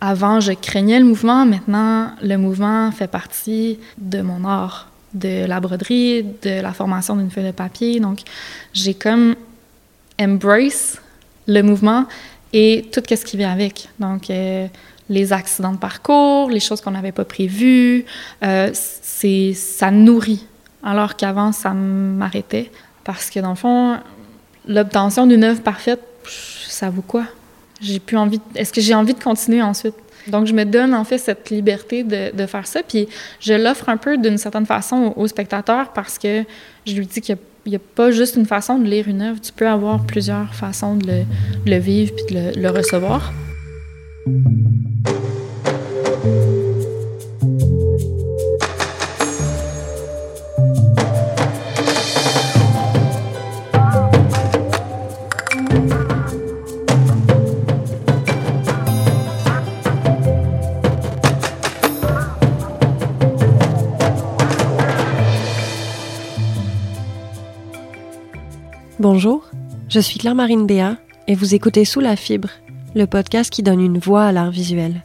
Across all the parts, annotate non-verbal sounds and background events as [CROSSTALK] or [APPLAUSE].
avant, je craignais le mouvement. Maintenant, le mouvement fait partie de mon art, de la broderie, de la formation d'une feuille de papier. Donc, j'ai comme embrace le mouvement et tout ce qui vient avec. Donc, euh, les accidents de parcours, les choses qu'on n'avait pas prévues, euh, c'est ça nourrit. Alors qu'avant, ça m'arrêtait. Parce que dans le fond, l'obtention d'une œuvre parfaite, ça vaut quoi? J'ai plus envie. Est-ce que j'ai envie de continuer ensuite? Donc, je me donne en fait cette liberté de, de faire ça. Puis, je l'offre un peu d'une certaine façon au, spectateur parce que je lui dis qu'il n'y a, pas juste une façon de lire une œuvre. Tu peux avoir plusieurs façons de le, vivre puis de le recevoir. Bonjour, je suis Claire-Marine Béat et vous écoutez Sous la fibre, le podcast qui donne une voix à l'art visuel.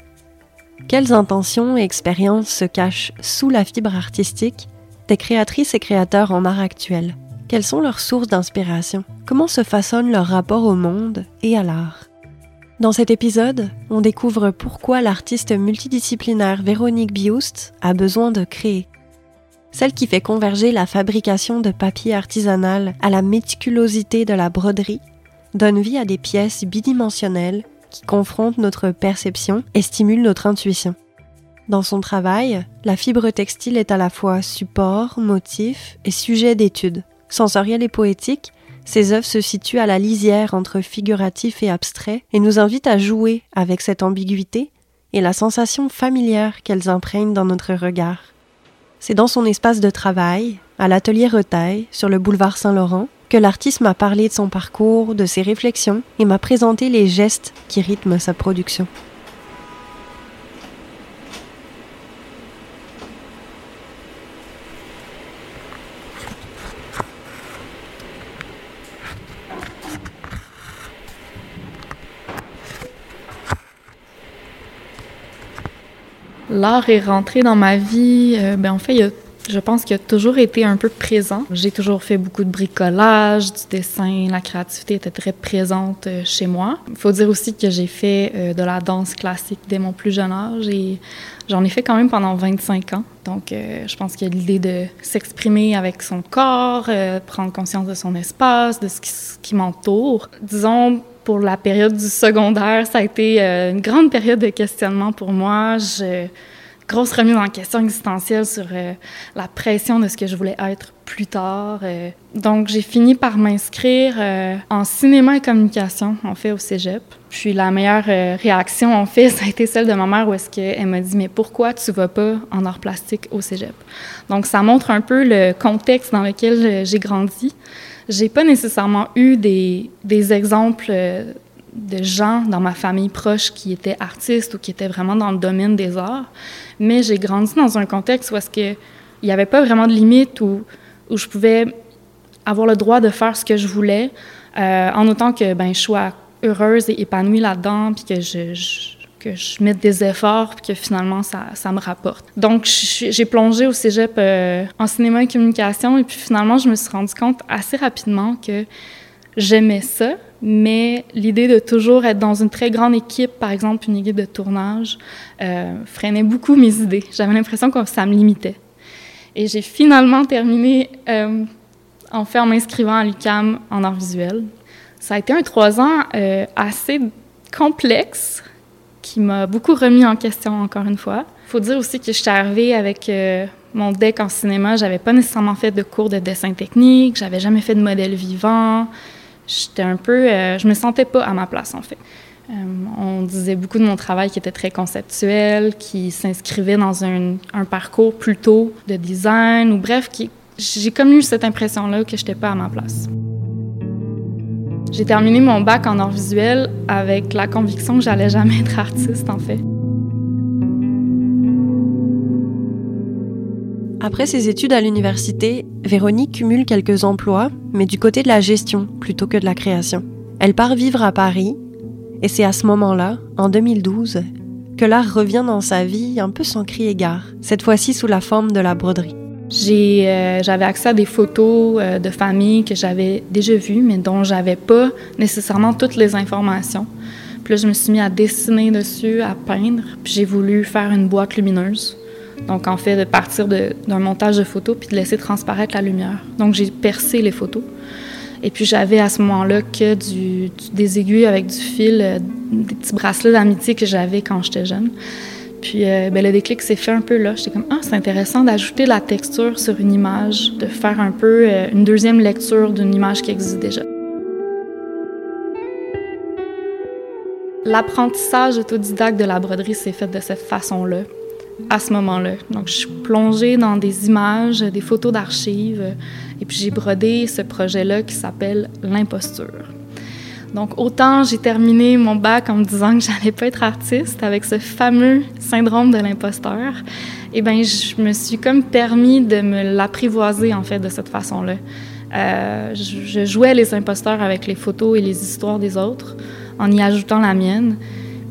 Quelles intentions et expériences se cachent sous la fibre artistique des créatrices et créateurs en art actuel? Quelles sont leurs sources d'inspiration? Comment se façonne leur rapport au monde et à l'art? Dans cet épisode, on découvre pourquoi l'artiste multidisciplinaire Véronique Bioust a besoin de créer celle qui fait converger la fabrication de papier artisanal à la méticulosité de la broderie, donne vie à des pièces bidimensionnelles qui confrontent notre perception et stimulent notre intuition. Dans son travail, la fibre textile est à la fois support, motif et sujet d'étude. Sensorielle et poétique, ses œuvres se situent à la lisière entre figuratif et abstrait et nous invitent à jouer avec cette ambiguïté et la sensation familière qu'elles imprègnent dans notre regard. C'est dans son espace de travail, à l'atelier Retail, sur le boulevard Saint-Laurent, que l'artiste m'a parlé de son parcours, de ses réflexions et m'a présenté les gestes qui rythment sa production. L'art est rentré dans ma vie, euh, ben en fait, je pense qu'il a toujours été un peu présent. J'ai toujours fait beaucoup de bricolage, du dessin, la créativité était très présente euh, chez moi. Il faut dire aussi que j'ai fait euh, de la danse classique dès mon plus jeune âge et j'en ai fait quand même pendant 25 ans. Donc, je pense qu'il y a l'idée de s'exprimer avec son corps, prendre conscience de son espace, de ce qui, qui m'entoure. Disons, pour la période du secondaire, ça a été euh, une grande période de questionnement pour moi. Grosse remise en question existentielle sur euh, la pression de ce que je voulais être plus tard. Euh. Donc, j'ai fini par m'inscrire en cinéma et communication, en fait, au cégep. Puis la meilleure réaction, en fait, [LAUGHS] ça a été celle de ma mère où est-ce qu'elle m'a dit « Mais pourquoi tu vas pas en art plastique au cégep? » Donc, ça montre un peu le contexte dans lequel j'ai grandi. J'ai pas nécessairement eu des, des exemples euh, de gens dans ma famille proche qui étaient artistes ou qui étaient vraiment dans le domaine des arts, mais j'ai grandi dans un contexte où est-ce que il n'y avait pas vraiment de limite où, où je pouvais avoir le droit de faire ce que je voulais, euh, en autant que ben, je sois heureuse et épanouie là-dedans, puis que je que je mette des efforts puis que finalement ça, ça me rapporte. Donc j'ai plongé au cégep euh, en cinéma et communication et puis finalement je me suis rendu compte assez rapidement que j'aimais ça, mais l'idée de toujours être dans une très grande équipe, par exemple une équipe de tournage, euh, freinait beaucoup mes idées. J'avais l'impression que ça me limitait. Et j'ai finalement terminé euh, en fait en m'inscrivant à l'UCAM en art visuel. Ça a été un trois ans assez complexe qui m'a beaucoup remis en question encore une fois. Il faut dire aussi que je suis arrivée avec euh, mon deck en cinéma. J'avais pas nécessairement fait de cours de dessin technique, j'avais jamais fait de modèle vivant. J'étais un peu, euh, je me sentais pas à ma place en fait. Euh, on disait beaucoup de mon travail qui était très conceptuel, qui s'inscrivait dans un, un, parcours plutôt de design ou bref, j'ai comme eu cette impression-là que j'étais pas à ma place. J'ai terminé mon bac en art visuel avec la conviction que j'allais jamais être artiste, en fait. Après ses études à l'université, Véronique cumule quelques emplois, mais du côté de la gestion plutôt que de la création. Elle part vivre à Paris, et c'est à ce moment-là, en 2012, que l'art revient dans sa vie un peu sans crier gare, cette fois-ci sous la forme de la broderie. Euh, j'avais accès à des photos euh, de famille que j'avais déjà vues, mais dont j'avais pas nécessairement toutes les informations. Puis là, je me suis mis à dessiner dessus, à peindre, puis j'ai voulu faire une boîte lumineuse. Donc, en fait, de partir d'un montage de photos puis de laisser transparaître la lumière. Donc, j'ai percé les photos. Et puis, j'avais à ce moment-là que du, des aiguilles avec du fil, euh, des petits bracelets d'amitié que j'avais quand j'étais jeune. Puis euh, ben, le déclic s'est fait un peu là. J'étais comme, ah, c'est intéressant d'ajouter la texture sur une image, de faire un peu euh, une deuxième lecture d'une image qui existe déjà. L'apprentissage autodidacte de la broderie s'est fait de cette façon-là, à ce moment-là. Donc, je suis plongée dans des images, des photos d'archives, et puis j'ai brodé ce projet-là qui s'appelle L'imposture. Donc, autant j'ai terminé mon bac en me disant que j'allais pas être artiste avec ce fameux syndrome de l'imposteur, eh bien, je me suis comme permis de me l'apprivoiser, en fait, de cette façon-là. Euh, je, jouais les imposteurs avec les photos et les histoires des autres en y ajoutant la mienne.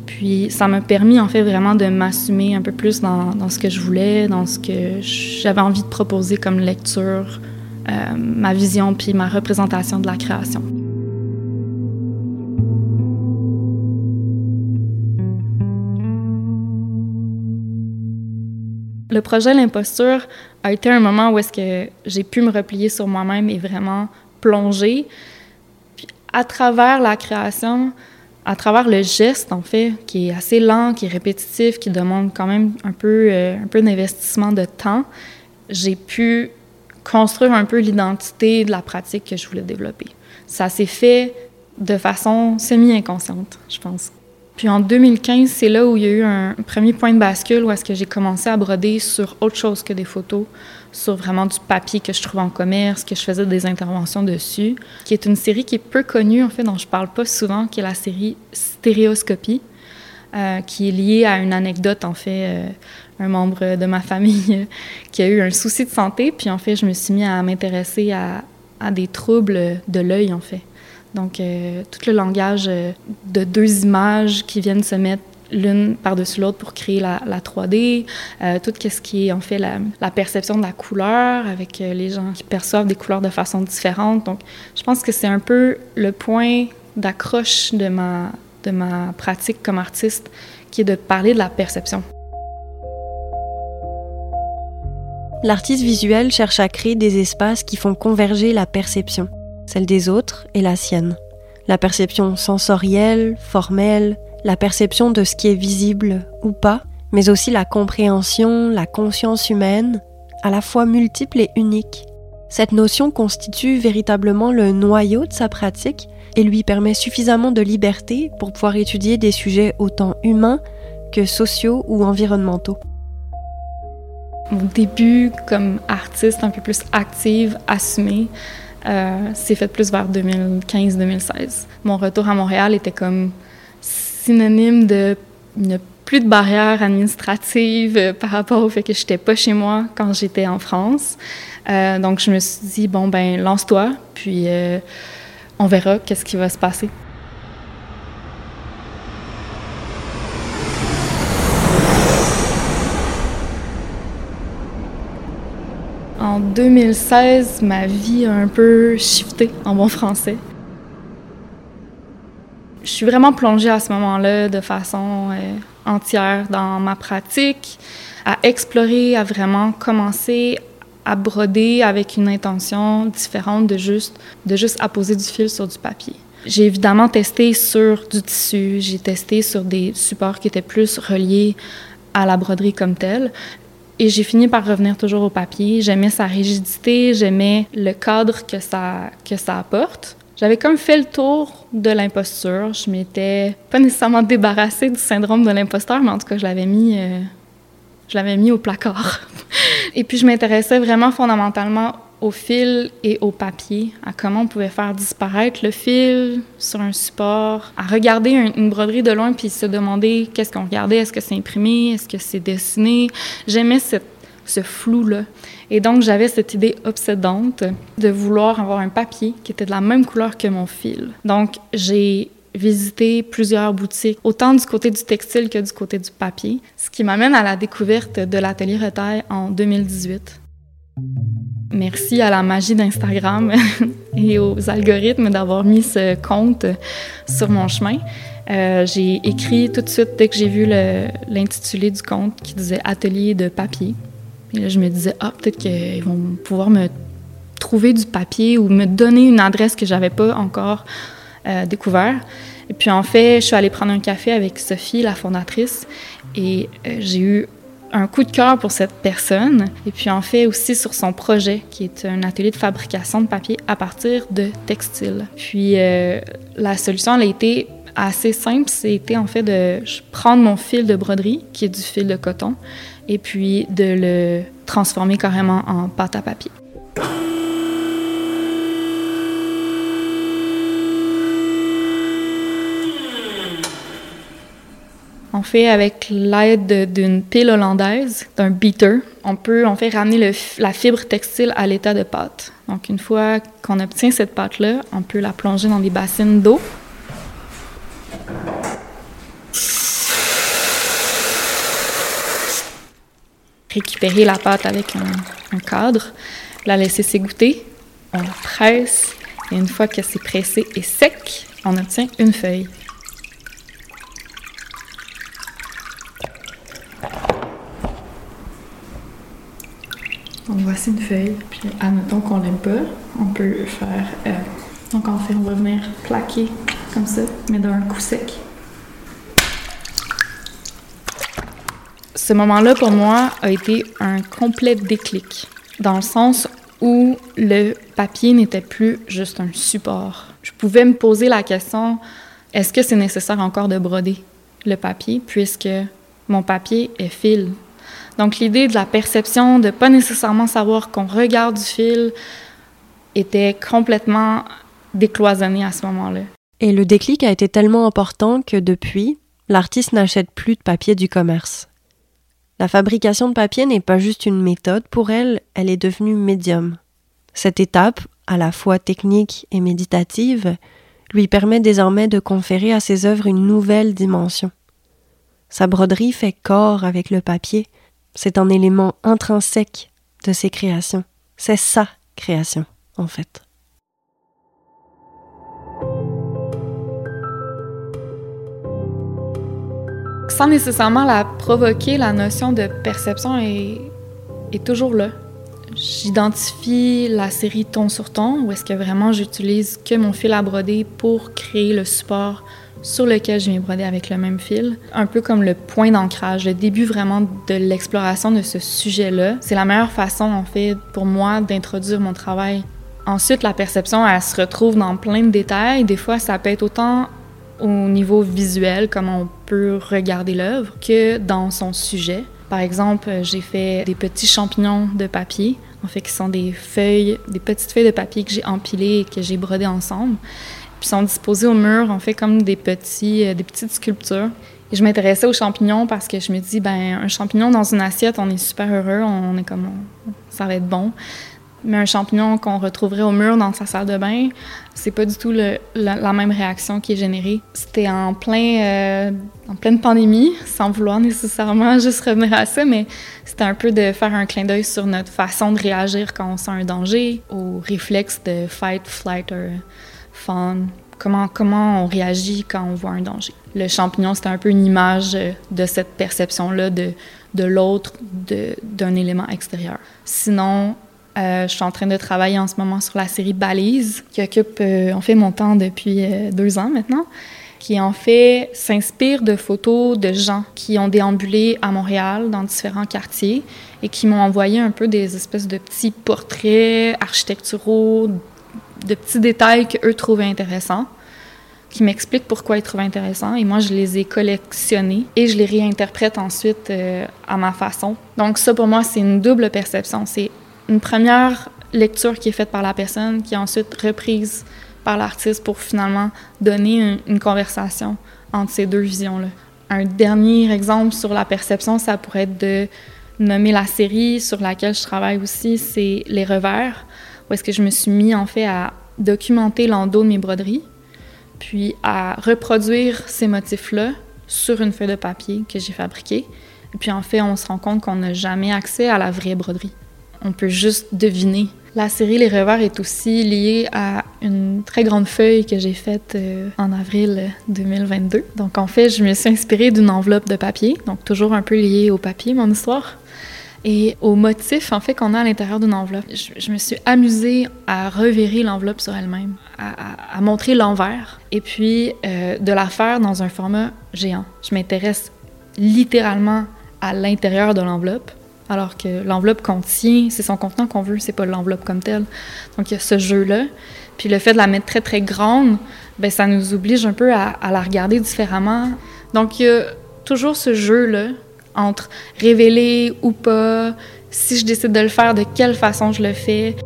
Puis ça m'a permis en fait vraiment de m'assumer un peu plus dans, dans, ce que je voulais, dans ce que j'avais envie de proposer comme lecture, euh, ma vision puis ma représentation de la création. Le projet L'imposture a été un moment où est-ce que j'ai pu me replier sur moi-même et vraiment plonger. À travers la création, à travers le geste, en fait, qui est assez lent, qui est répétitif, qui demande quand même un peu, euh, un peu d'investissement de temps, j'ai pu construire un peu l'identité de la pratique que je voulais développer. Ça s'est fait de façon semi-inconsciente, je pense. Puis en 2015, c'est là où il y a eu un premier point de bascule où est-ce que j'ai commencé à broder sur autre chose que des photos, sur vraiment du papier que je trouvais en commerce, que je faisais des interventions dessus, qui est une série qui est peu connue en fait, dont je parle pas souvent, qui est la série Stéréoscopie, euh, qui est liée à une anecdote en fait, euh, un membre de ma famille qui a eu un souci de santé, puis en fait je me suis mis à m'intéresser à des troubles de l'œil en fait. Donc, euh, tout le langage euh, de deux images qui viennent se mettre l'une par-dessus l'autre pour créer la, 3D, euh, tout ce qui est en fait la, perception de la couleur avec les gens qui perçoivent des couleurs de façon différente. Donc, je pense que c'est un peu le point d'accroche de ma, de ma pratique comme artiste qui est de parler de la perception. L'artiste visuel cherche à créer des espaces qui font converger la perception celle des autres et la sienne. La perception sensorielle, formelle, la perception de ce qui est visible ou pas, mais aussi la compréhension, la conscience humaine, à la fois multiple et unique. Cette notion constitue véritablement le noyau de sa pratique et lui permet suffisamment de liberté pour pouvoir étudier des sujets autant humains que sociaux ou environnementaux. Mon début comme artiste un peu plus active, assumée, euh, c'est fait plus vers 2015-2016. Mon retour à Montréal était comme synonyme de ne plus de barrières administratives euh, par rapport au fait que j'étais pas chez moi quand j'étais en France. Euh, donc je me suis dit bon ben lance-toi, puis on verra qu'est-ce qui va se passer. En 2016, ma vie a un peu shifté en bon français. Je suis vraiment plongée à ce moment-là de façon euh, entière dans ma pratique, à explorer, à vraiment commencer à broder avec une intention différente de juste, de juste apposer du fil sur du papier. J'ai évidemment testé sur du tissu, j'ai testé sur des supports qui étaient plus reliés à la broderie comme telle, et j'ai fini par revenir toujours au papier. J'aimais sa rigidité, j'aimais le cadre que ça, que ça apporte. J'avais comme fait le tour de l'imposture. Je m'étais pas nécessairement débarrassée du syndrome de l'imposteur, mais en tout cas, je l'avais mis, euh, je l'avais mis au placard. [LAUGHS] Et puis, je m'intéressais vraiment fondamentalement au fil et au papier, à comment on pouvait faire disparaître le fil sur un support, à regarder une broderie de loin puis se demander qu'est-ce qu'on regardait, est-ce que c'est imprimé, est-ce que c'est dessiné. J'aimais ce flou-là. Et donc, j'avais cette idée obsédante de vouloir avoir un papier qui était de la même couleur que mon fil. Donc, j'ai visité plusieurs boutiques, autant du côté du textile que du côté du papier, ce qui m'amène à la découverte de l'atelier Retail en 2018. Merci à la magie d'Instagram [LAUGHS] et aux algorithmes d'avoir mis ce compte sur mon chemin. Euh, j'ai écrit tout de suite dès que j'ai vu l'intitulé du compte qui disait Atelier de papier. Et là, je me disais, ah, peut-être qu'ils vont pouvoir me trouver du papier ou me donner une adresse que j'avais pas encore euh, découvert. Et puis en fait, je suis allée prendre un café avec Sophie, la fondatrice, et euh, j'ai eu un coup de cœur pour cette personne. Et puis en fait aussi sur son projet, qui est un atelier de fabrication de papier à partir de textiles. Puis euh, la solution, elle a été assez simple. C'était en fait de prendre mon fil de broderie, qui est du fil de coton, et puis de le transformer carrément en pâte à papier. On fait avec l'aide d'une pile hollandaise, d'un beater. On peut en fait ramener la fibre textile à l'état de pâte. Donc une fois qu'on obtient cette pâte-là, on peut la plonger dans des bassines d'eau. Récupérer la pâte avec un, cadre, la laisser s'égoutter, on la presse et une fois que c'est pressé et sec, on obtient une feuille. Donc voici une feuille, puis admettons qu'on l'aime pas, on peut faire... Euh, donc en fait, on va venir plaquer comme ça, mais d'un coup sec. Ce moment-là, pour moi, a été un complet déclic, dans le sens où le papier n'était plus juste un support. Je pouvais me poser la question, est-ce que c'est nécessaire encore de broder le papier, puisque mon papier est fil, donc l'idée de la perception, de pas nécessairement savoir qu'on regarde du fil, était complètement décloisonnée à ce moment-là. Et le déclic a été tellement important que depuis, l'artiste n'achète plus de papier du commerce. La fabrication de papier n'est pas juste une méthode, pour elle, elle est devenue médium. Cette étape, à la fois technique et méditative, lui permet désormais de conférer à ses œuvres une nouvelle dimension. Sa broderie fait corps avec le papier, c'est un élément intrinsèque de ses créations. C'est sa création, en fait. Sans nécessairement la provoquer, la notion de perception est, toujours là. J'identifie la série ton sur ton, où est-ce que vraiment j'utilise que mon fil à broder pour créer le support sur lequel je viens broder avec le même fil, un peu comme le point d'ancrage, le début vraiment de l'exploration de ce sujet-là. C'est la meilleure façon, en fait, pour moi d'introduire mon travail. Ensuite, la perception, elle se retrouve dans plein de détails. Des fois, ça peut être autant au niveau visuel, comme on peut regarder l'œuvre, que dans son sujet. Par exemple, j'ai fait des petits champignons de papier, en fait, qui sont des feuilles, des petites feuilles de papier que j'ai empilées et que j'ai brodées ensemble puis sont disposés au mur, on fait comme des, petits, euh, des petites sculptures. Et je m'intéressais aux champignons parce que je me dis, ben un champignon dans une assiette, on est super heureux, on est comme, ça va être bon. Mais un champignon qu'on retrouverait au mur dans sa salle de bain, c'est pas du tout la, même réaction qui est générée. C'était en plein, euh, en pleine pandémie, sans vouloir nécessairement juste revenir à ça, mais c'était un peu de faire un clin d'œil sur notre façon de réagir quand on sent un danger, au réflexe de fight, flight, or comment, comment on réagit quand on voit un danger? Le champignon, c'était un peu une image de cette perception-là de, de l'autre, d'un élément extérieur. Sinon, euh, je suis en train de travailler en ce moment sur la série Balise, qui occupe, euh, fait, mon temps depuis euh, deux ans maintenant, qui en fait s'inspire de photos de gens qui ont déambulé à Montréal dans différents quartiers et qui m'ont envoyé un peu des espèces de petits portraits architecturaux de petits détails qu'eux trouvaient intéressants, qui m'expliquent pourquoi ils trouvent intéressants. Et moi, je les ai collectionnés et je les réinterprète ensuite euh, à ma façon. Donc ça, pour moi, c'est une double perception. C'est une première lecture qui est faite par la personne, qui est ensuite reprise par l'artiste pour finalement donner une, conversation entre ces deux visions-là. Un dernier exemple sur la perception, ça pourrait être de nommer la série sur laquelle je travaille aussi, c'est Les Revers où est-ce que je me suis mis en fait à documenter l'endos de mes broderies, puis à reproduire ces motifs-là sur une feuille de papier que j'ai fabriquée. Et puis en fait, on se rend compte qu'on n'a jamais accès à la vraie broderie. On peut juste deviner. La série Les Revers est aussi liée à une très grande feuille que j'ai faite euh, en avril 2022. Donc en fait, je me suis inspirée d'une enveloppe de papier, donc toujours un peu liée au papier, mon histoire et au motif en fait qu'on a à l'intérieur d'une enveloppe. Je, me suis amusée à reverrer l'enveloppe sur elle-même, à, montrer l'envers et puis euh, de la faire dans un format géant. Je m'intéresse littéralement à l'intérieur de l'enveloppe. Alors que l'enveloppe contient, c'est son contenant qu'on veut, c'est pas l'enveloppe comme telle. Donc il y a ce jeu-là. Puis le fait de la mettre très très grande, ben ça nous oblige un peu à, à la regarder différemment. Donc il y a toujours ce jeu-là entre révéler ou pas, si je décide de le faire, de quelle façon je le fais.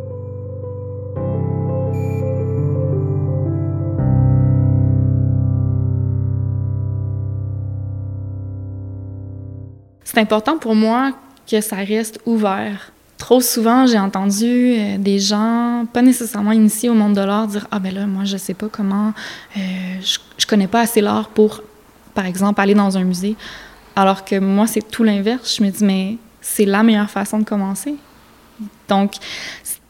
C'est important pour moi que ça reste ouvert. Trop souvent, j'ai entendu euh, des gens, pas nécessairement initiés au monde de l'art, dire Ah, ben là, moi, je sais pas comment, euh, je, je connais pas assez l'art pour, par exemple, aller dans un musée. Alors que moi, c'est tout l'inverse. Je me dis, mais c'est la meilleure façon de commencer. Donc,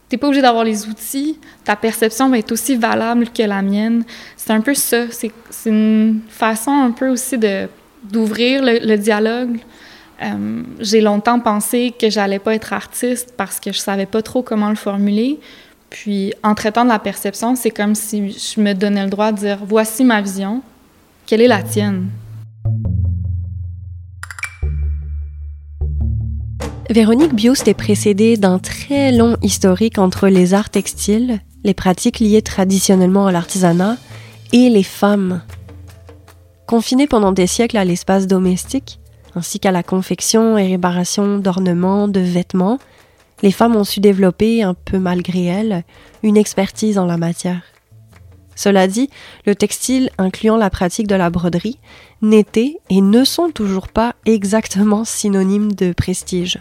t'es pas obligé d'avoir les outils. Ta perception va être aussi valable que la mienne. C'est un peu ça. C'est une façon un peu aussi de d'ouvrir le, dialogue. Euh, j'ai longtemps pensé que j'allais pas être artiste parce que je savais pas trop comment le formuler. Puis, en traitant de la perception, c'est comme si je me donnais le droit de dire voici ma vision, quelle est la tienne? Véronique Biust est précédée d'un très long historique entre les arts textiles, les pratiques liées traditionnellement à l'artisanat, et les femmes. Confinées pendant des siècles à l'espace domestique, ainsi qu'à la confection et réparation d'ornements, de vêtements, les femmes ont su développer, un peu malgré elles, une expertise en la matière. Cela dit, le textile, incluant la pratique de la broderie, n'était et ne sont toujours pas exactement synonymes de prestige.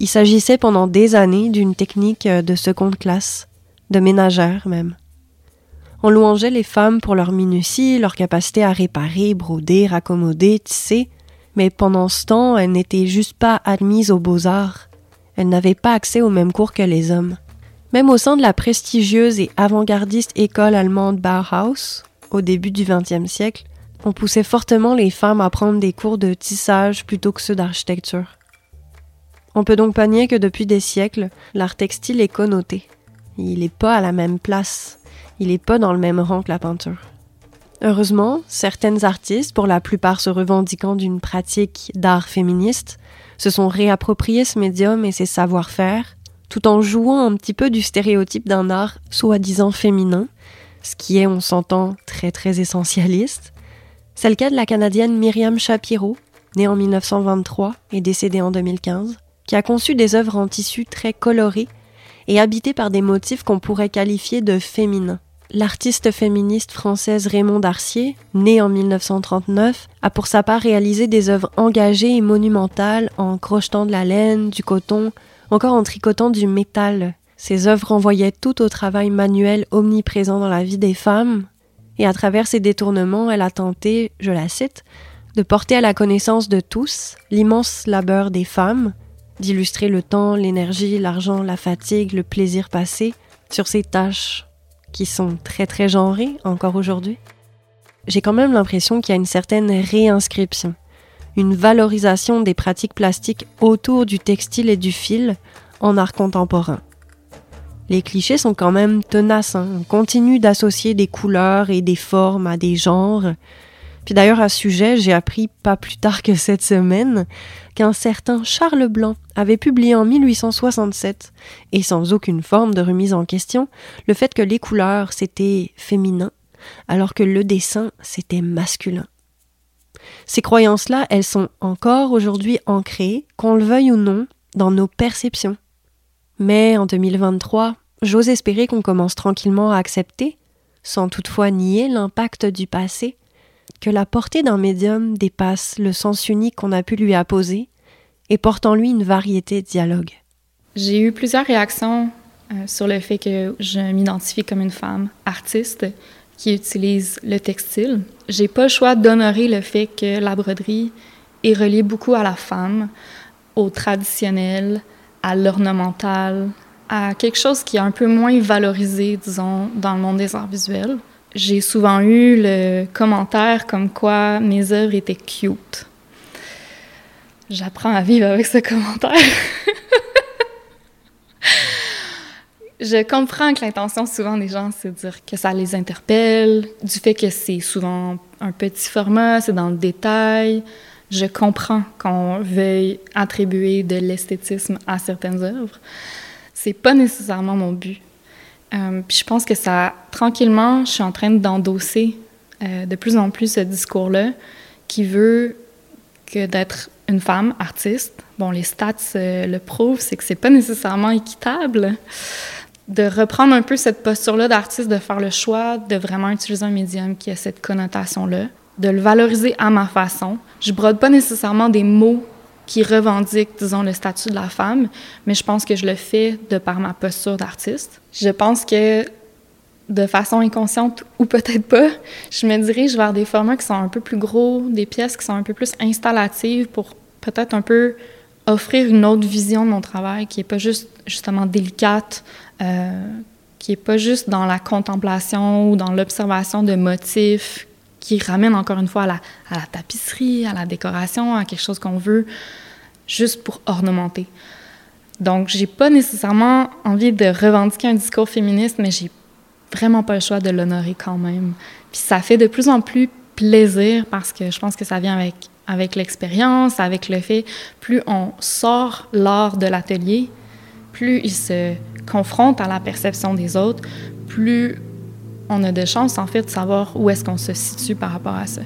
Il s'agissait pendant des années d'une technique euh, de seconde classe, de ménagère même. On louangeait les femmes pour leur minutie, leur capacité à réparer, broder, raccommoder, tisser, mais pendant ce temps, elles n'étaient juste pas admises aux beaux-arts. Elles n'avaient pas accès aux mêmes cours que les hommes. Même au sein de la prestigieuse et avant-gardiste école allemande Bauhaus, au début du XXe siècle, on poussait fortement les femmes à prendre des cours de tissage plutôt que ceux d'architecture. On peut donc pas nier que depuis des siècles, l'art textile est connoté. Il n'est pas à la même place, il n'est pas dans le même rang que la peinture. Heureusement, certaines artistes, pour la plupart se revendiquant d'une pratique d'art féministe, se sont réappropriés ce médium et ses savoir-faire, tout en jouant un petit peu du stéréotype d'un art soi-disant féminin, ce qui est, on s'entend, très très essentialiste. C'est le cas de la Canadienne Myriam Shapiro, née en 1923 et décédée en 2015 qui a conçu des œuvres en tissu très colorées et habitées par des motifs qu'on pourrait qualifier de féminins. L'artiste féministe française Raymond Darcier, née en 1939, a pour sa part réalisé des œuvres engagées et monumentales en crochetant de la laine, du coton, encore en tricotant du métal. Ces œuvres renvoyaient tout au travail manuel omniprésent dans la vie des femmes, et à travers ces détournements, elle a tenté, je la cite, de porter à la connaissance de tous l'immense labeur des femmes, d'illustrer le temps, l'énergie, l'argent, la fatigue, le plaisir passé sur ces tâches qui sont très très genrées encore aujourd'hui. J'ai quand même l'impression qu'il y a une certaine réinscription, une valorisation des pratiques plastiques autour du textile et du fil en art contemporain. Les clichés sont quand même tenaces, hein. on continue d'associer des couleurs et des formes à des genres, puis d'ailleurs, à ce sujet, j'ai appris pas plus tard que cette semaine qu'un certain Charles Blanc avait publié en 1867, et sans aucune forme de remise en question, le fait que les couleurs c'était féminin, alors que le dessin c'était masculin. Ces croyances-là, elles sont encore aujourd'hui ancrées, qu'on le veuille ou non, dans nos perceptions. Mais en 2023, j'ose espérer qu'on commence tranquillement à accepter, sans toutefois nier l'impact du passé, que la portée d'un médium dépasse le sens unique qu'on a pu lui apposer et porte en lui une variété de dialogues. J'ai eu plusieurs réactions euh, sur le fait que je m'identifie comme une femme artiste qui utilise le textile. J'ai pas le choix d'honorer le fait que la broderie est reliée beaucoup à la femme, au traditionnel, à l'ornemental, à quelque chose qui est un peu moins valorisé, disons, dans le monde des arts visuels. J'ai souvent eu le commentaire comme quoi mes œuvres étaient cute. J'apprends à vivre avec ce [LAUGHS] commentaire. Je comprends que l'intention souvent des gens, c'est de dire que ça les interpelle, du fait que c'est souvent un petit format, c'est dans le détail. Je comprends qu'on veuille attribuer de l'esthétisme à certaines œuvres. C'est pas nécessairement mon but. Euh, puis je pense que ça, tranquillement, je suis en train d'endosser euh, de plus en plus ce discours-là qui veut que d'être une femme artiste, bon, les stats euh, le prouvent, c'est que c'est pas nécessairement équitable de reprendre un peu cette posture-là d'artiste, de faire le choix de vraiment utiliser un médium qui a cette connotation-là, de le valoriser à ma façon. Je brode pas nécessairement des mots qui revendiquent, disons, le statut de la femme, mais je pense que je le fais de par ma posture d'artiste. Je pense que de façon inconsciente ou peut-être pas, je me dirige vers des formats qui sont un peu plus gros, des pièces qui sont un peu plus installatives pour peut-être un peu offrir une autre vision de mon travail qui est pas juste justement délicate, euh, qui est pas juste dans la contemplation ou dans l'observation de motifs, qui ramène encore une fois à la, tapisserie, à la décoration, à quelque chose qu'on veut juste pour ornementer. Donc, j'ai pas nécessairement envie de revendiquer un discours féministe, mais j'ai vraiment pas le choix de l'honorer quand même. Puis ça fait de plus en plus plaisir parce que je pense que ça vient avec, avec l'expérience, avec le fait, plus on sort l'art de l'atelier, plus il se confronte à la perception des autres, plus on a de chances en fait de savoir où est-ce qu'on se situe par rapport à ça.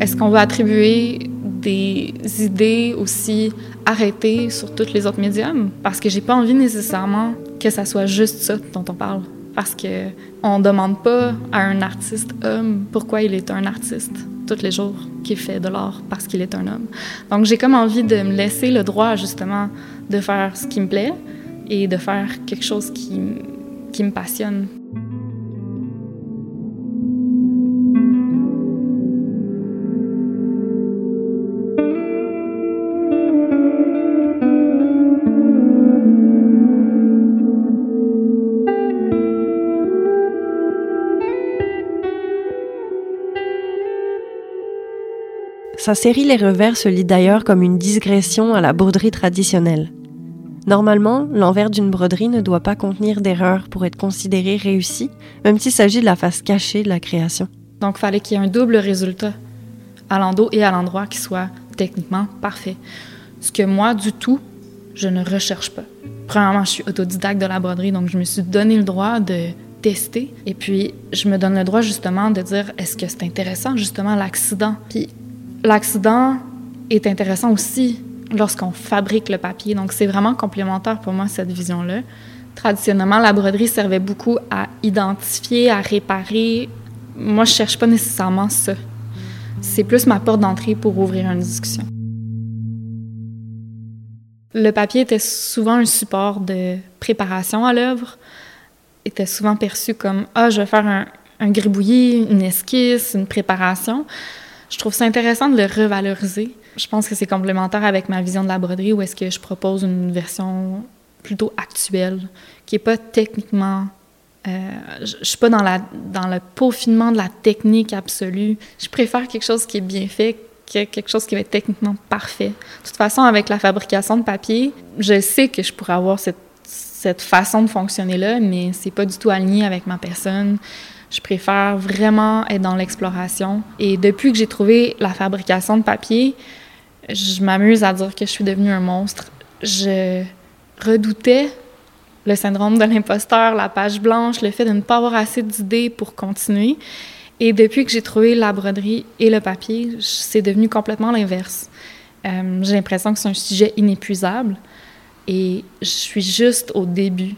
Est-ce qu'on va attribuer des idées aussi arrêtées sur tous les autres médiums? Parce que j'ai pas envie nécessairement que ça soit juste ça dont on parle. Parce que on demande pas à un artiste homme pourquoi il est un artiste tous les jours qui fait de l'art parce qu'il est un homme. Donc j'ai comme envie de me laisser le droit justement de faire ce qui me plaît et de faire quelque chose qui, qui me passionne. Sa série Les Revers se lit d'ailleurs comme une digression à la broderie traditionnelle. Normalement, l'envers d'une broderie ne doit pas contenir d'erreurs pour être considéré réussi, même s'il s'agit de la face cachée de la création. Donc, il fallait qu'il y ait un double résultat, à l'endroit et à l'endroit, qui soit techniquement parfait. Ce que moi, du tout, je ne recherche pas. Premièrement, je suis autodidacte de la broderie, donc je me suis donné le droit de tester. Et puis, je me donne le droit justement de dire est-ce que c'est intéressant, justement, l'accident? L'accident est intéressant aussi lorsqu'on fabrique le papier. Donc, c'est vraiment complémentaire pour moi, cette vision-là. Traditionnellement, la broderie servait beaucoup à identifier, à réparer. Moi, je cherche pas nécessairement ça. C'est plus ma porte d'entrée pour ouvrir une discussion. Le papier était souvent un support de préparation à l'œuvre, était souvent perçu comme ah je vais faire un, un gribouillis, une esquisse, une préparation. Je trouve ça intéressant de le revaloriser. Je pense que c'est complémentaire avec ma vision de la broderie où est-ce que je propose une version plutôt actuelle, qui n'est pas techniquement... Euh, je ne suis pas dans, la, dans le peaufinement de la technique absolue. Je préfère quelque chose qui est bien fait que quelque chose qui va être techniquement parfait. De toute façon, avec la fabrication de papier, je sais que je pourrais avoir cette, cette façon de fonctionner-là, mais c'est pas du tout aligné avec ma personne. Je préfère vraiment être dans l'exploration. Et depuis que j'ai trouvé la fabrication de papier, je m'amuse à dire que je suis devenue un monstre. Je redoutais le syndrome de l'imposteur, la page blanche, le fait de ne pas avoir assez d'idées pour continuer. Et depuis que j'ai trouvé la broderie et le papier, c'est devenu complètement l'inverse. Euh, j'ai l'impression que c'est un sujet inépuisable et je suis juste au début.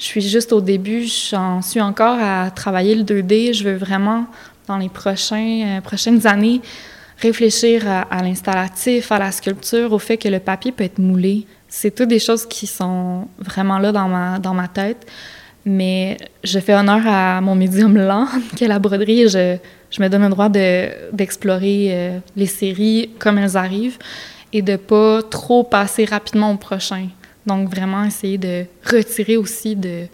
Je suis juste au début, j'en suis encore à travailler le 2D. Je veux vraiment, dans les euh, prochaines années, réfléchir à, l'installatif, à la sculpture, au fait que le papier peut être moulé. C'est toutes des choses qui sont vraiment là dans ma, tête. Mais je fais honneur à mon médium [LAUGHS] lent, qui est la broderie, et je, je me donne le droit d'explorer euh, les séries comme elles arrivent et de pas trop passer rapidement au prochain. Donc, vraiment essayer de retirer aussi du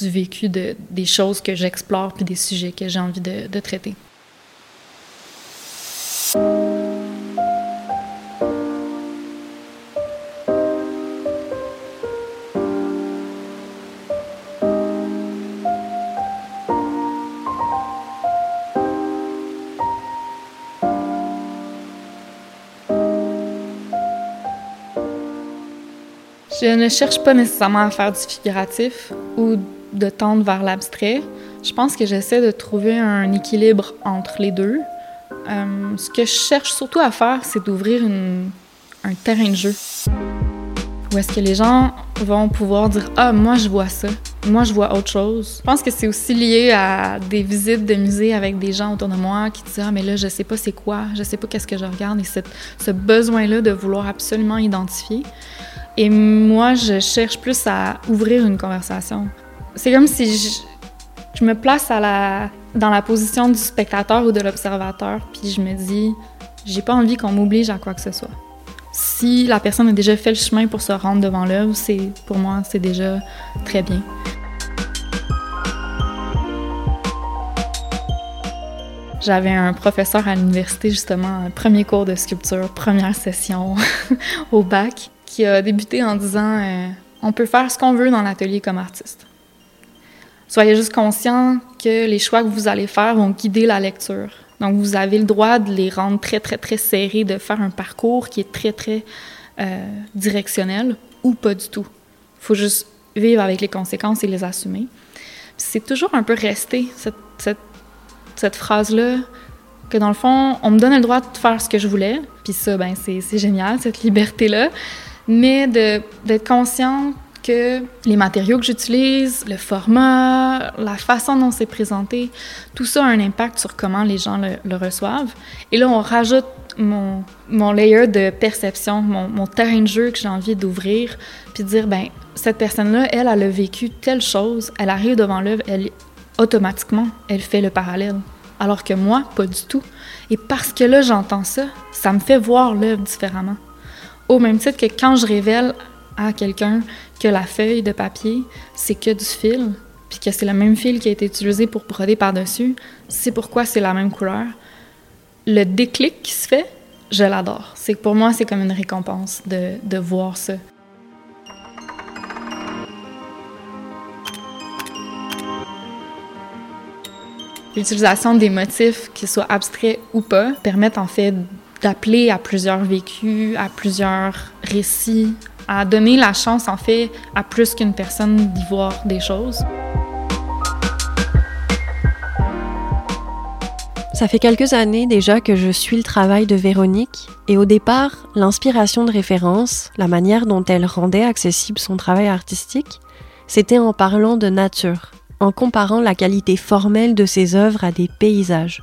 vécu de, des choses que j'explore puis des sujets que j'ai envie de traiter. Je ne cherche pas nécessairement à faire du figuratif ou de tendre vers l'abstrait. Je pense que j'essaie de trouver un équilibre entre les deux. Euh, ce que je cherche surtout à faire, c'est d'ouvrir un terrain de jeu. Où est-ce que les gens vont pouvoir dire Ah, moi je vois ça, moi je vois autre chose. Je pense que c'est aussi lié à des visites de musées avec des gens autour de moi qui disent Ah, mais là je sais pas c'est quoi, je sais pas qu'est-ce que je regarde et ce besoin-là de vouloir absolument identifier. Et moi, je cherche plus à ouvrir une conversation. C'est comme si je, me place dans la position du spectateur ou de l'observateur, puis je me dis, j'ai pas envie qu'on m'oblige à quoi que ce soit. Si la personne a déjà fait le chemin pour se rendre devant l'œuvre, c'est pour moi, c'est déjà très bien. J'avais un professeur à l'université, justement, premier cours de sculpture, première session [LAUGHS] au bac qui a débuté en disant euh, On peut faire ce qu'on veut dans l'atelier comme artiste. Soyez juste conscient que les choix que vous allez faire vont guider la lecture. Donc, vous avez le droit de les rendre très, très, très serrés, de faire un parcours qui est très, très euh, directionnel ou pas du tout. Il faut juste vivre avec les conséquences et les assumer. C'est toujours un peu resté, cette, cette, phrase-là, que dans le fond, on me donne le droit de faire ce que je voulais, puis ça, ben, c'est génial, cette liberté-là mais d'être conscient que les matériaux que j'utilise, le format, la façon dont c'est présenté, tout ça a un impact sur comment les gens le, reçoivent. Et là, on rajoute mon, layer de perception, mon, terrain de jeu que j'ai envie d'ouvrir, puis dire, ben cette personne-là, elle, elle a vécu telle chose, elle arrive devant l'œuvre, elle, automatiquement, elle fait le parallèle. Alors que moi, pas du tout. Et parce que là, j'entends ça, ça me fait voir l'œuvre différemment. Au même titre que quand je révèle à quelqu'un que la feuille de papier, c'est que du fil, puis que c'est le même fil qui a été utilisé pour broder par-dessus, c'est pourquoi c'est la même couleur. Le déclic qui se fait, je l'adore. C'est pour moi, c'est comme une récompense de, de voir ça. L'utilisation des motifs, qu'ils soient abstraits ou pas, permettent en fait d'appeler à plusieurs vécus, à plusieurs récits, à donner la chance, en fait, à plus qu'une personne d'y voir des choses. Ça fait quelques années déjà que je suis le travail de Véronique et au départ, l'inspiration de référence, la manière dont elle rendait accessible son travail artistique, c'était en parlant de nature, en comparant la qualité formelle de ses œuvres à des paysages.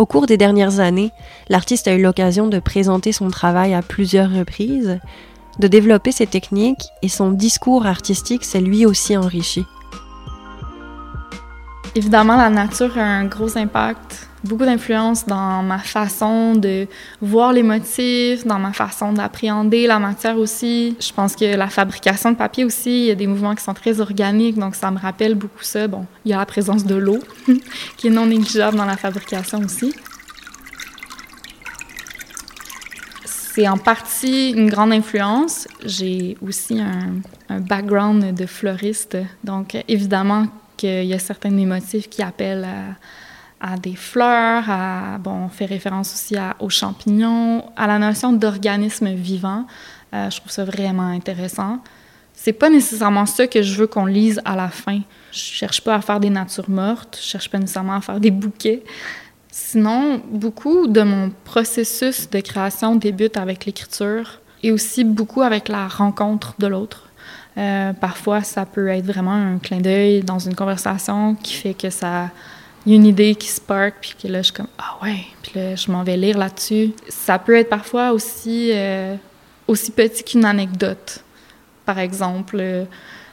Au cours des dernières années, l'artiste a eu l'occasion de présenter son travail à plusieurs reprises, de développer ses techniques et son discours artistique s'est lui aussi enrichi. Évidemment, la nature a un gros impact beaucoup d'influence dans ma façon de voir les motifs, dans ma façon d'appréhender la matière aussi. Je pense que la fabrication de papier aussi, il y a des mouvements qui sont très organiques, donc ça me rappelle beaucoup ça. Bon, il y a la présence de l'eau, [LAUGHS] qui est non négligeable dans la fabrication aussi. C'est en partie une grande influence. J'ai aussi un, un background de fleuriste, donc évidemment qu'il y a certains de mes motifs qui appellent à à des fleurs, on fait référence aussi aux champignons, à la notion d'organisme vivant. Euh, je trouve ça vraiment intéressant. C'est pas nécessairement ça que je veux qu'on lise à la fin. Je cherche pas à faire des natures mortes, je cherche pas nécessairement à faire des bouquets. Sinon, beaucoup de mon processus de création débute avec l'écriture et aussi beaucoup avec la rencontre de l'autre. Euh, parfois, ça peut être vraiment un clin d'œil dans une conversation qui fait que ça, une idée qui spark, puis que là, je suis comme, ah ouais, puis là, je m'en vais lire là-dessus. Ça peut être parfois aussi, euh, aussi petit qu'une anecdote. Par exemple, euh,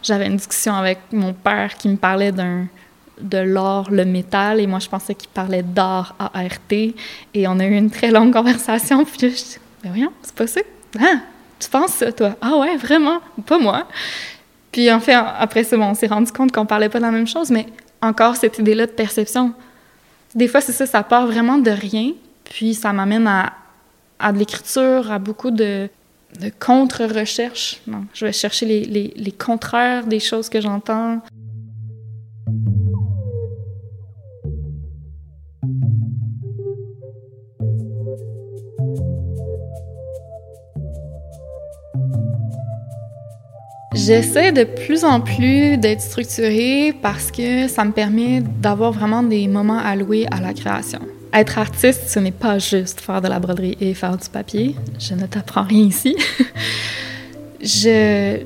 j'avais une discussion avec mon père qui me parlait d'un de l'or, le métal, et moi, je pensais qu'il parlait d'art ART, et on a eu une très longue conversation, [LAUGHS] puis là, je dis, mais voyons, c'est pas ça. Ah, tu penses ça, toi? Ah ouais, vraiment? Pas moi. Puis en fait, après ça, on s'est rendu compte qu'on parlait pas de la même chose, mais encore cette idée-là de perception. Des fois, c'est ça, ça part vraiment de rien, puis ça m'amène à, à de l'écriture, à beaucoup de, de contre-recherche. Je vais chercher les, les, les contraires des choses que j'entends. J'essaie de plus en plus d'être structurée parce que ça me permet d'avoir vraiment des moments alloués à la création. Être artiste, ce n'est pas juste faire de la broderie et faire du papier. Je ne t'apprends rien ici. [LAUGHS] je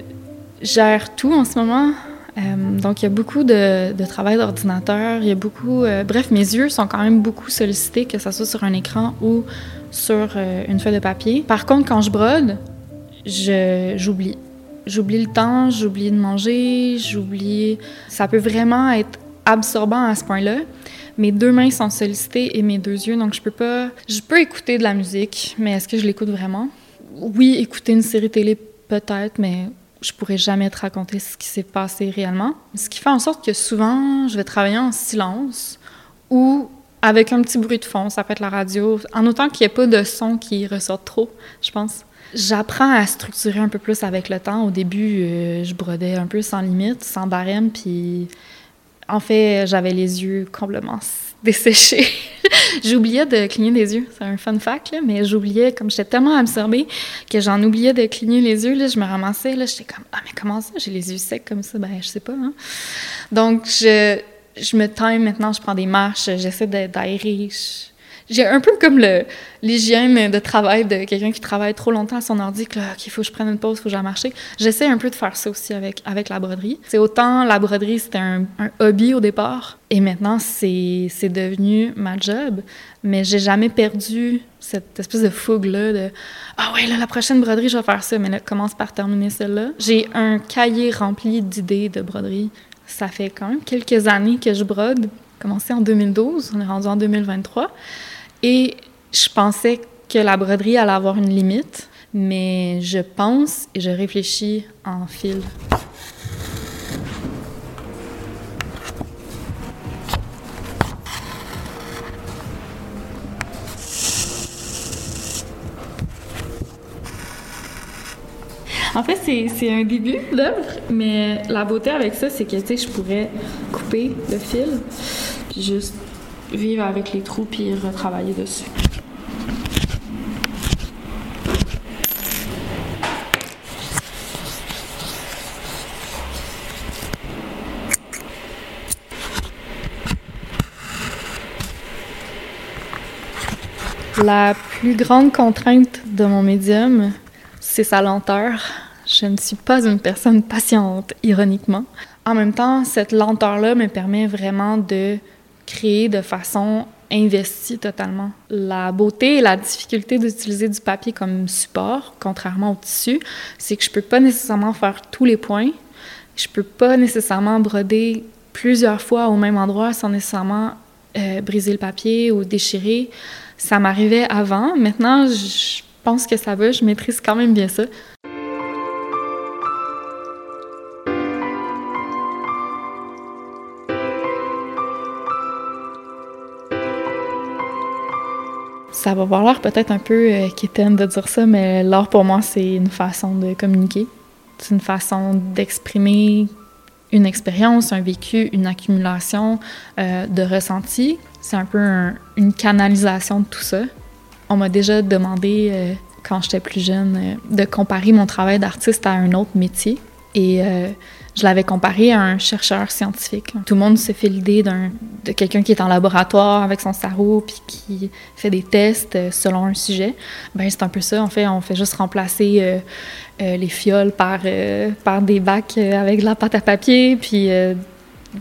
gère tout en ce moment. Euh, donc, il y a beaucoup de, travail d'ordinateur. Il y a beaucoup. Euh, bref, mes yeux sont quand même beaucoup sollicités, que ce soit sur un écran ou sur euh, une feuille de papier. Par contre, quand je brode, j'oublie j'oublie le temps, j'oublie de manger, j'oublie. Ça peut vraiment être absorbant à ce point-là. Mes deux mains sont sollicitées et mes deux yeux, donc je peux pas. Je peux écouter de la musique, mais est-ce que je l'écoute vraiment? Oui, écouter une série télé peut-être, mais je pourrais jamais te raconter ce qui s'est passé réellement. Ce qui fait en sorte que souvent, je vais travailler en silence ou avec un petit bruit de fond, ça peut être la radio, en autant qu'il n'y ait pas de son qui ressort trop, je pense. J'apprends à structurer un peu plus avec le temps. Au début, euh, je brodais un peu sans limite, sans barème, puis en fait, j'avais les yeux complètement [LAUGHS] desséchés. [LAUGHS] j'oubliais de cligner des yeux. C'est un fun fact, là, mais j'oubliais, comme j'étais tellement absorbée que j'en oubliais de cligner les yeux. Là, je me ramassais, là, j'étais comme, ah, mais comment ça, j'ai les yeux secs comme ça? Ben, je sais pas. Hein? Donc, je, je me time maintenant, je prends des marches, j'essaie d'aérer. J'ai un peu comme l'hygiène de travail de quelqu'un qui travaille trop longtemps à son ordi, qu'il faut que je prenne une pause, il faut que j'aille marcher. J'essaie un peu de faire ça aussi avec, avec la broderie. C'est autant la broderie, c'était un, hobby au départ, et maintenant c'est devenu ma job, mais j'ai jamais perdu cette espèce de fougue-là de Ah ouais, la prochaine broderie, je vais faire ça, mais là, commence par terminer celle-là. J'ai un cahier rempli d'idées de broderie. Ça fait quand même quelques années que je brode. Commencé en 2012, on est rendu en 2023. Et je pensais que la broderie allait avoir une limite, mais je pense et je réfléchis en fil. En fait, c'est un début d'œuvre, mais la beauté avec ça, c'est que, tu sais, je pourrais couper le fil, puis juste vivre avec les trous puis retravailler dessus. La plus grande contrainte de mon médium, c'est sa lenteur. Je ne suis pas une personne patiente, ironiquement. En même temps, cette lenteur-là me permet vraiment de créer de façon investie totalement. La beauté et la difficulté d'utiliser du papier comme support, contrairement au tissu, c'est que je peux pas nécessairement faire tous les points. Je peux pas nécessairement broder plusieurs fois au même endroit sans nécessairement euh, briser le papier ou déchirer. Ça m'arrivait avant. Maintenant, je pense que ça va. Je maîtrise quand même bien ça. Ça va avoir l'air peut-être un peu euh, quétaine de dire ça, mais l'art pour moi, c'est une façon de communiquer. C'est une façon d'exprimer une expérience, un vécu, une accumulation euh, de ressentis. C'est un peu une canalisation de tout ça. On m'a déjà demandé, euh, quand j'étais plus jeune, euh, de comparer mon travail d'artiste à un autre métier. Et je l'avais comparé à un chercheur scientifique. Tout le monde se fait l'idée de quelqu'un qui est en laboratoire avec son sarreau puis qui fait des tests euh, selon un sujet. Ben c'est un peu ça. En fait, on fait juste remplacer euh, euh, les fioles par, par des bacs avec de la pâte à papier puis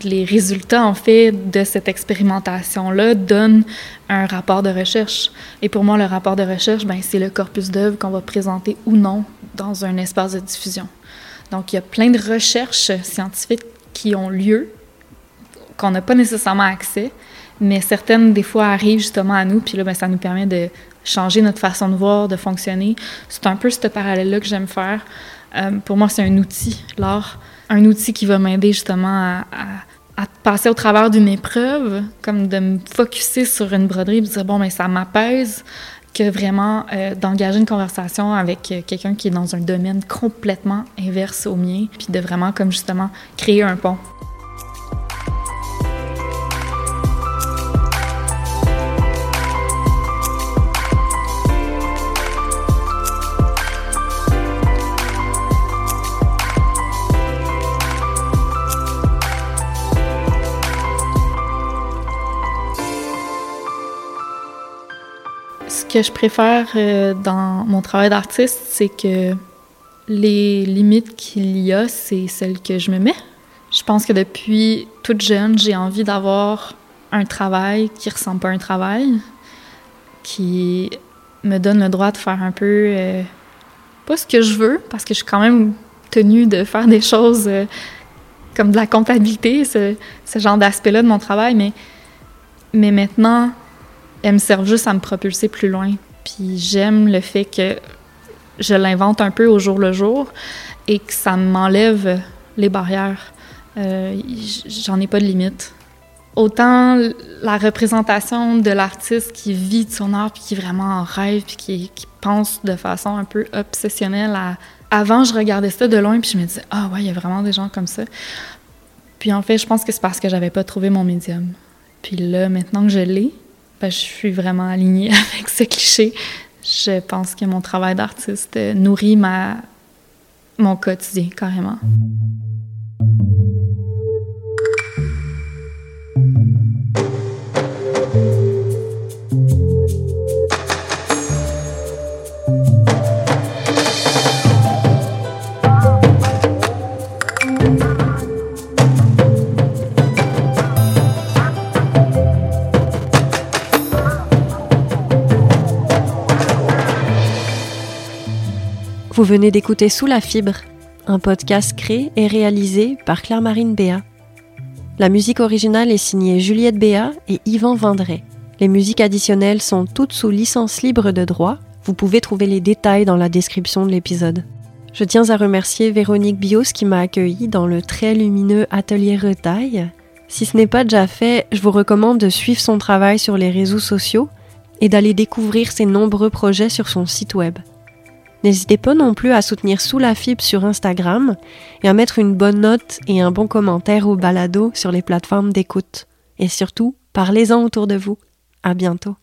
les résultats, en fait, de cette expérimentation-là donnent un rapport de recherche. Et pour moi, le rapport de recherche, ben, c'est le corpus d'œuvres qu'on va présenter ou non dans un espace de diffusion. Donc, il y a plein de recherches scientifiques qui ont lieu, qu'on n'a pas nécessairement accès, mais certaines, des fois, arrivent justement à nous, puis là, ben, ça nous permet de changer notre façon de voir, de fonctionner. C'est un peu ce parallèle-là que j'aime faire. Euh, pour moi, c'est un outil, l'art un outil qui va m'aider justement à, passer au travers d'une épreuve, comme de me focuser sur une broderie de dire, bon, mais ça m'apaise, que vraiment euh, d'engager une conversation avec euh, quelqu'un qui est dans un domaine complètement inverse au mien, puis de vraiment, comme justement, créer un pont. Que je préfère euh, dans mon travail d'artiste, c'est que les limites qu'il y a, c'est celles que je me mets. Je pense que depuis toute jeune, j'ai envie d'avoir un travail qui ressemble pas à un travail, qui me donne le droit de faire un peu euh, pas ce que je veux, parce que je suis quand même tenue de faire des choses euh, comme de la comptabilité, ce, ce genre d'aspect-là de mon travail, mais, mais maintenant, elles me servent juste à me propulser plus loin. Puis j'aime le fait que je l'invente un peu au jour le jour et que ça m'enlève les barrières. Euh, J'en ai pas de limite. Autant la représentation de l'artiste qui vit de son art, puis qui vraiment en rêve, puis qui, pense de façon un peu obsessionnelle. Avant, je regardais ça de loin, puis je me disais, ah ouais, il y a vraiment des gens comme ça. Puis en fait, je pense que c'est parce que j'avais pas trouvé mon médium. Puis là, maintenant que je l'ai, je suis vraiment alignée [LAUGHS] avec ce cliché. Je pense que mon travail d'artiste nourrit ma, mon quotidien carrément. Vous venez d'écouter Sous la fibre, un podcast créé et réalisé par Claire-Marine Béat. La musique originale est signée Juliette Béat et Yvan Vendray. Les musiques additionnelles sont toutes sous licence libre de droit. Vous pouvez trouver les détails dans la description de l'épisode. Je tiens à remercier Véronique Bios qui m'a accueilli dans le très lumineux atelier Retaille. Si ce n'est pas déjà fait, je vous recommande de suivre son travail sur les réseaux sociaux et d'aller découvrir ses nombreux projets sur son site web. N'hésitez pas non plus à soutenir Sous la Fibre sur Instagram et à mettre une bonne note et un bon commentaire au balado sur les plateformes d'écoute. Et surtout, parlez-en autour de vous. À bientôt.